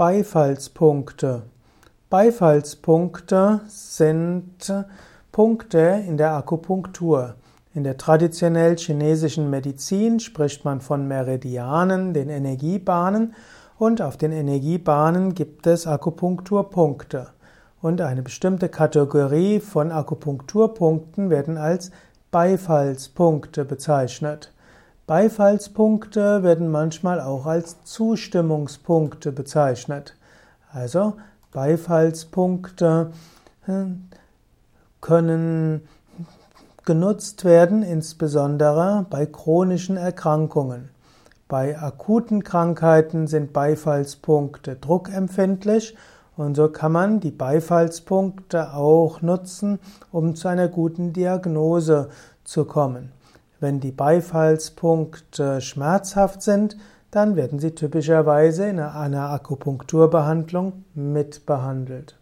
Beifallspunkte. Beifallspunkte sind Punkte in der Akupunktur. In der traditionell chinesischen Medizin spricht man von Meridianen, den Energiebahnen, und auf den Energiebahnen gibt es Akupunkturpunkte. Und eine bestimmte Kategorie von Akupunkturpunkten werden als Beifallspunkte bezeichnet. Beifallspunkte werden manchmal auch als Zustimmungspunkte bezeichnet. Also Beifallspunkte hm, können genutzt werden, insbesondere bei chronischen Erkrankungen. Bei akuten Krankheiten sind Beifallspunkte druckempfindlich und so kann man die Beifallspunkte auch nutzen, um zu einer guten Diagnose zu kommen. Wenn die Beifallspunkte schmerzhaft sind, dann werden sie typischerweise in einer Akupunkturbehandlung mitbehandelt.